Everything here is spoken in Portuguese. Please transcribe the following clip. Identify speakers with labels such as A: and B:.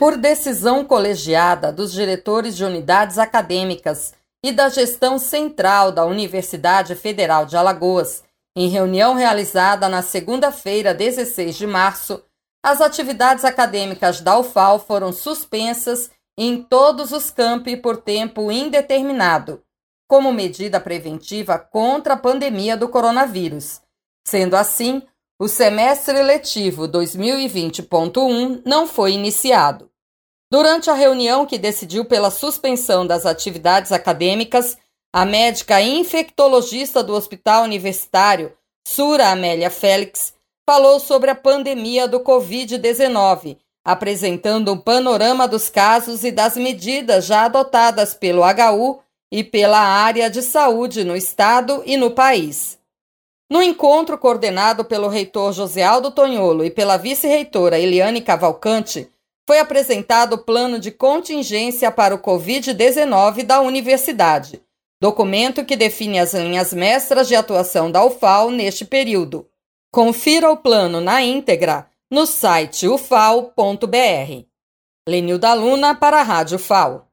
A: Por decisão colegiada dos diretores de unidades acadêmicas e da gestão central da Universidade Federal de Alagoas, em reunião realizada na segunda-feira, 16 de março, as atividades acadêmicas da UFAL foram suspensas em todos os campi por tempo indeterminado, como medida preventiva contra a pandemia do coronavírus. Sendo assim, o semestre letivo 2020.1 não foi iniciado. Durante a reunião que decidiu pela suspensão das atividades acadêmicas, a médica infectologista do Hospital Universitário, Sura Amélia Félix, falou sobre a pandemia do Covid-19, apresentando um panorama dos casos e das medidas já adotadas pelo HU e pela área de saúde no estado e no país. No encontro coordenado pelo reitor José Aldo Tonholo e pela vice-reitora Eliane Cavalcante, foi apresentado o plano de contingência para o Covid-19 da universidade, documento que define as linhas mestras de atuação da UFAL neste período. Confira o plano na íntegra no site ufal.br. Lenilda Luna para a Rádio FAO.